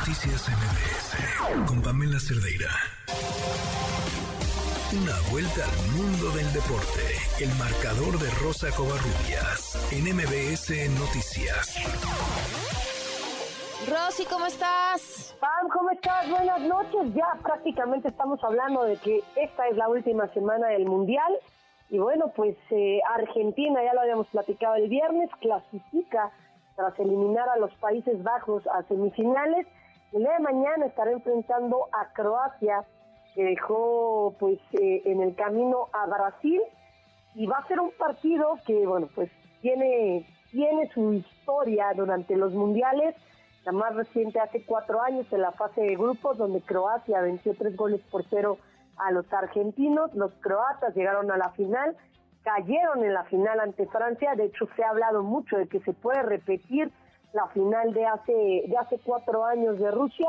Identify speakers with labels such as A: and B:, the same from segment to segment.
A: Noticias MBS con Pamela Cerdeira. Una vuelta al mundo del deporte. El marcador de Rosa Covarrubias en MBS Noticias.
B: Rosy, ¿cómo estás?
C: Pam, ¿cómo estás? Buenas noches. Ya prácticamente estamos hablando de que esta es la última semana del Mundial. Y bueno, pues eh, Argentina, ya lo habíamos platicado el viernes, clasifica tras eliminar a los Países Bajos a semifinales. El día de mañana estará enfrentando a Croacia, que dejó pues eh, en el camino a Brasil. Y va a ser un partido que, bueno, pues tiene, tiene su historia durante los mundiales. La más reciente hace cuatro años en la fase de grupos, donde Croacia venció tres goles por cero a los argentinos. Los croatas llegaron a la final cayeron en la final ante Francia. De hecho, se ha hablado mucho de que se puede repetir la final de hace, de hace cuatro años de Rusia.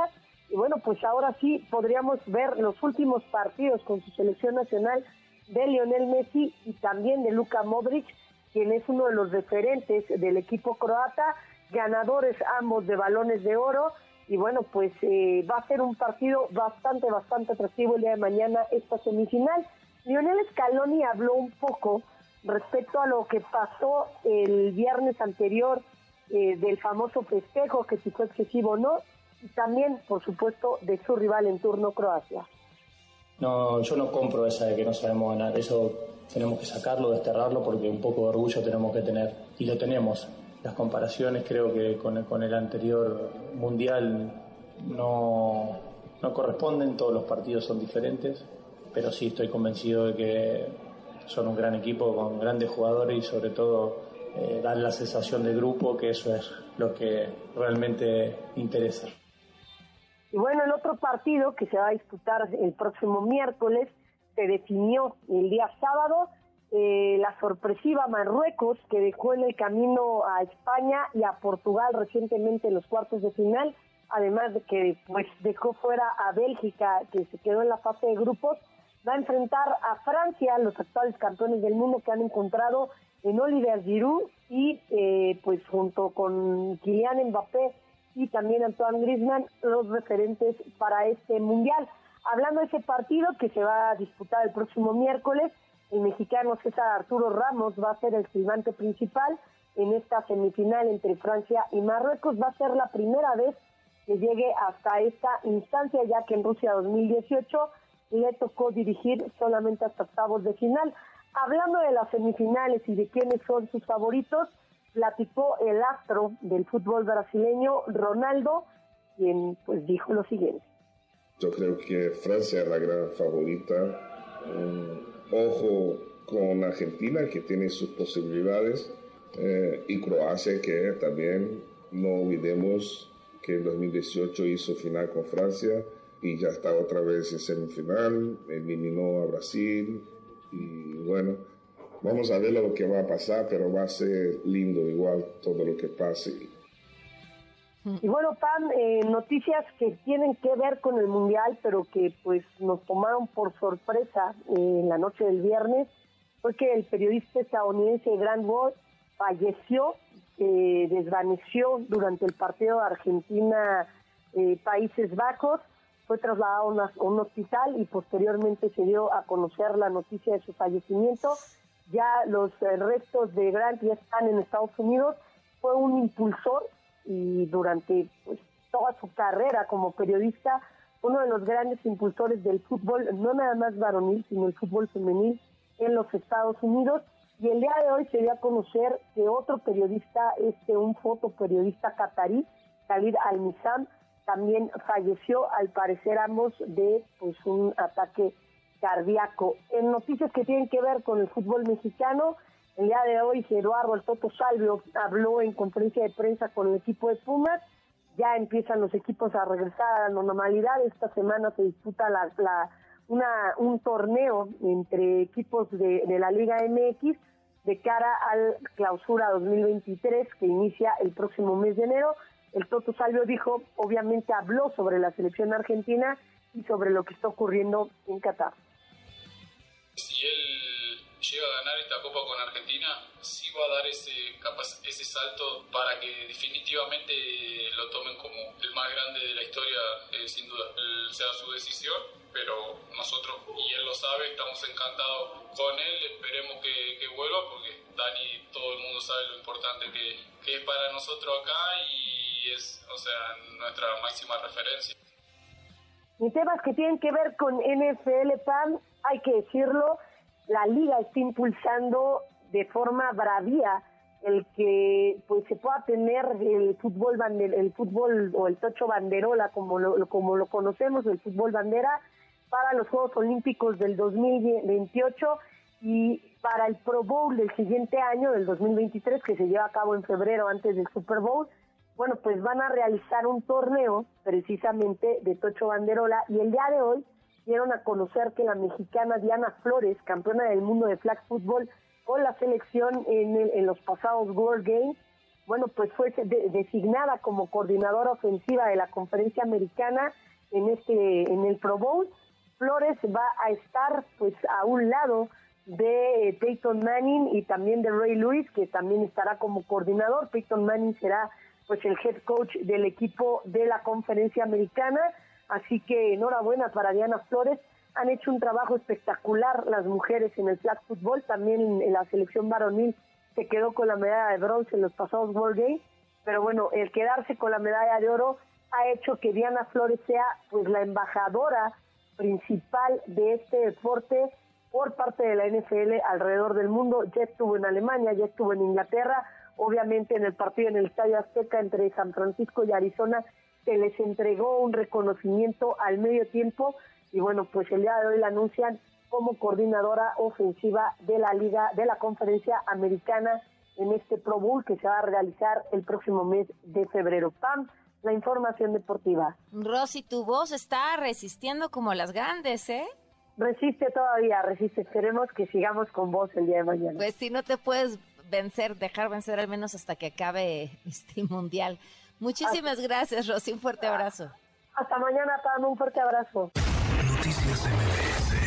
C: Y bueno, pues ahora sí podríamos ver los últimos partidos con su selección nacional de Lionel Messi y también de Luka Modric, quien es uno de los referentes del equipo croata, ganadores ambos de balones de oro. Y bueno, pues eh, va a ser un partido bastante, bastante atractivo el día de mañana esta semifinal. Lionel Scaloni habló un poco respecto a lo que pasó el viernes anterior eh, del famoso festejo, que si fue excesivo o no, y también, por supuesto, de su rival en turno, Croacia.
D: No, yo no compro esa de que no sabemos ganar. Eso tenemos que sacarlo, desterrarlo, porque un poco de orgullo tenemos que tener. Y lo tenemos. Las comparaciones creo que con el, con el anterior mundial no, no corresponden, todos los partidos son diferentes pero sí estoy convencido de que son un gran equipo con grandes jugadores y sobre todo eh, la sensación de grupo, que eso es lo que realmente interesa.
C: Y bueno, el otro partido que se va a disputar el próximo miércoles se definió el día sábado. Eh, la sorpresiva Marruecos que dejó en el camino a España y a Portugal recientemente en los cuartos de final, además de que pues dejó fuera a Bélgica que se quedó en la fase de grupos, va a enfrentar a Francia, los actuales campeones del mundo que han encontrado en Oliver Giroud y eh, pues junto con Kylian Mbappé y también Antoine Griezmann los referentes para este mundial. Hablando de ese partido que se va a disputar el próximo miércoles, el mexicano César Arturo Ramos va a ser el silbante principal en esta semifinal entre Francia y Marruecos. Va a ser la primera vez que llegue hasta esta instancia, ya que en Rusia 2018 le tocó dirigir solamente hasta octavos de final. Hablando de las semifinales y de quiénes son sus favoritos, platicó el astro del fútbol brasileño, Ronaldo, quien pues dijo lo siguiente.
E: Yo creo que Francia es la gran favorita. ojo con Argentina, que tiene sus posibilidades, eh, y Croacia, que también no olvidemos que en 2018 hizo final con Francia y ya está otra vez en semifinal, eliminó a Brasil bueno, vamos a ver lo que va a pasar, pero va a ser lindo igual todo lo que pase.
C: Y bueno, Pam, eh, noticias que tienen que ver con el Mundial, pero que pues nos tomaron por sorpresa eh, en la noche del viernes, fue que el periodista estadounidense Grant Ward falleció, eh, desvaneció durante el partido de Argentina-Países Bajos fue trasladado a, un hospital y posteriormente se dio a conocer la noticia de su fallecimiento. Ya los eh, restos de Grant ya están en Estados Unidos. Fue un impulsor y durante pues, toda su carrera como periodista, uno de los grandes impulsores del fútbol, no nada más varonil, sino el fútbol femenil en los Estados Unidos. Y el día de hoy se dio a conocer que otro periodista, este, un fotoperiodista catarí, Khalid Al-Mizam, también falleció al parecer ambos de pues un ataque cardíaco. En noticias que tienen que ver con el fútbol mexicano, el día de hoy Eduardo El Toto Salvio habló en conferencia de prensa con el equipo de Pumas. Ya empiezan los equipos a regresar a la normalidad. Esta semana se disputa la, un torneo entre equipos de la Liga MX de cara al clausura 2023 que inicia el próximo mes de enero el Toto Salvio dijo, obviamente habló sobre la selección argentina y sobre lo que está ocurriendo en Qatar.
F: Él esta Copa con Argentina, sí va a dar ese, ese salto para que definitivamente lo tomen como el más grande de la historia, eh, sin duda. sea su decisión, pero nosotros, y él lo sabe, estamos encantados con él, esperemos que, que vuelva porque Dani, todo el mundo sabe lo importante que, que es para nosotros acá y es, o sea, nuestra máxima referencia.
C: Y temas que tienen que ver con NFL, PAN, hay que decirlo, la liga está impulsando de forma bravía el que pues se pueda tener el fútbol el fútbol o el tocho banderola como lo, como lo conocemos el fútbol bandera para los Juegos Olímpicos del 2028 y para el Pro Bowl del siguiente año del 2023 que se lleva a cabo en febrero antes del Super Bowl. Bueno pues van a realizar un torneo precisamente de tocho banderola y el día de hoy dieron a conocer que la mexicana Diana Flores campeona del mundo de flag football con la selección en, en los pasados World Games, bueno, pues fue designada como coordinadora ofensiva de la conferencia americana en este en el Pro Bowl. Flores va a estar pues a un lado de eh, Peyton Manning y también de Ray Lewis, que también estará como coordinador. Peyton Manning será pues el head coach del equipo de la conferencia americana. Así que enhorabuena para Diana Flores han hecho un trabajo espectacular las mujeres en el flag football, también en la selección varonil se quedó con la medalla de bronce en los pasados World Games, pero bueno, el quedarse con la medalla de oro ha hecho que Diana Flores sea pues la embajadora principal de este deporte por parte de la NFL alrededor del mundo. Ya estuvo en Alemania, ya estuvo en Inglaterra, obviamente en el partido en el Estadio Azteca entre San Francisco y Arizona se les entregó un reconocimiento al medio tiempo y bueno, pues el día de hoy la anuncian como coordinadora ofensiva de la Liga de la Conferencia Americana en este Pro Bowl que se va a realizar el próximo mes de febrero. Pam, la información deportiva.
B: Rosy, tu voz está resistiendo como las grandes, ¿eh?
C: Resiste todavía, resiste. Esperemos que sigamos con vos el día de mañana.
B: Pues si no te puedes vencer, dejar vencer al menos hasta que acabe este mundial. Muchísimas gracias, Rosy. Un fuerte abrazo.
C: Hasta mañana, Pam. Un fuerte abrazo.
A: Noticias MBS